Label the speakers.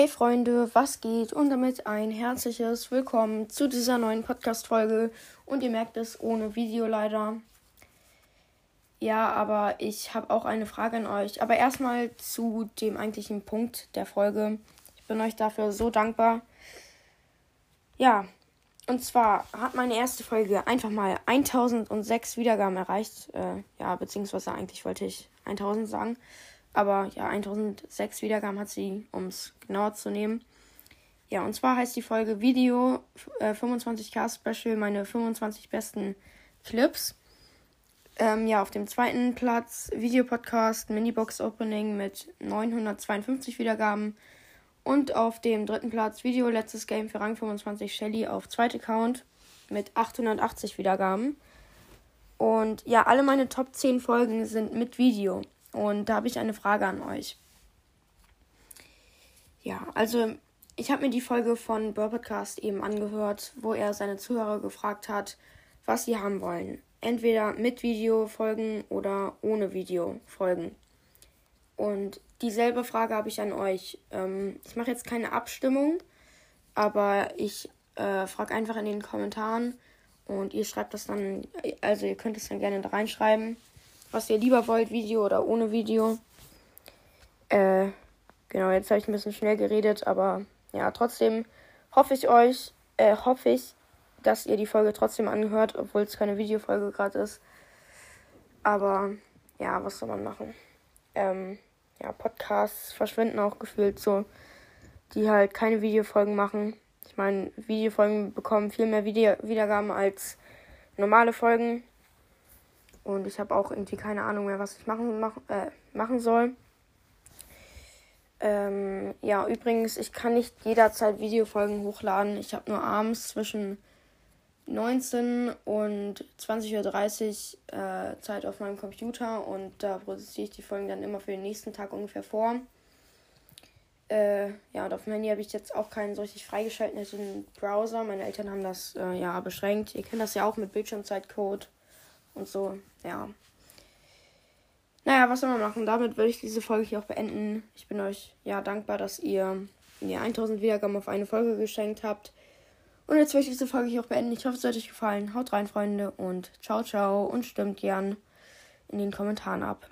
Speaker 1: Hey Freunde, was geht? Und damit ein herzliches Willkommen zu dieser neuen Podcast-Folge. Und ihr merkt es ohne Video leider. Ja, aber ich habe auch eine Frage an euch. Aber erstmal zu dem eigentlichen Punkt der Folge. Ich bin euch dafür so dankbar. Ja, und zwar hat meine erste Folge einfach mal 1006 Wiedergaben erreicht. Äh, ja, beziehungsweise eigentlich wollte ich 1000 sagen. Aber ja, 1006 Wiedergaben hat sie, um es genauer zu nehmen. Ja, und zwar heißt die Folge Video äh, 25k Special, meine 25 besten Clips. Ähm, ja, auf dem zweiten Platz Videopodcast Minibox Opening mit 952 Wiedergaben. Und auf dem dritten Platz Video letztes Game für Rang 25 Shelly auf zweite Count mit 880 Wiedergaben. Und ja, alle meine Top 10 Folgen sind mit Video. Und da habe ich eine Frage an euch. Ja, also ich habe mir die Folge von Burr Podcast eben angehört, wo er seine Zuhörer gefragt hat, was sie haben wollen. Entweder mit Video folgen oder ohne Video folgen. Und dieselbe Frage habe ich an euch. Ähm, ich mache jetzt keine Abstimmung, aber ich äh, frage einfach in den Kommentaren und ihr schreibt das dann, also ihr könnt es dann gerne da reinschreiben was ihr lieber wollt, Video oder ohne Video. Äh, genau, jetzt habe ich ein bisschen schnell geredet, aber ja, trotzdem hoffe ich euch, äh, hoffe ich, dass ihr die Folge trotzdem angehört, obwohl es keine Videofolge gerade ist. Aber ja, was soll man machen? Ähm, ja, Podcasts verschwinden auch gefühlt so, die halt keine Videofolgen machen. Ich meine, Videofolgen bekommen viel mehr Video Wiedergaben als normale Folgen. Und ich habe auch irgendwie keine Ahnung mehr, was ich machen, mach, äh, machen soll. Ähm, ja, übrigens, ich kann nicht jederzeit Videofolgen hochladen. Ich habe nur abends zwischen 19 und 20.30 Uhr äh, Zeit auf meinem Computer und da produziere ich die Folgen dann immer für den nächsten Tag ungefähr vor. Äh, ja, und auf dem Handy habe ich jetzt auch keinen so richtig freigeschalteten Browser. Meine Eltern haben das äh, ja beschränkt. Ihr kennt das ja auch mit Bildschirmzeitcode und so, ja. Naja, was soll man machen? Damit würde ich diese Folge hier auch beenden. Ich bin euch ja dankbar, dass ihr mir 1000 Wiedergaben auf eine Folge geschenkt habt. Und jetzt würde ich diese Folge hier auch beenden. Ich hoffe, es hat euch gefallen. Haut rein, Freunde, und ciao, ciao. Und stimmt gern in den Kommentaren ab.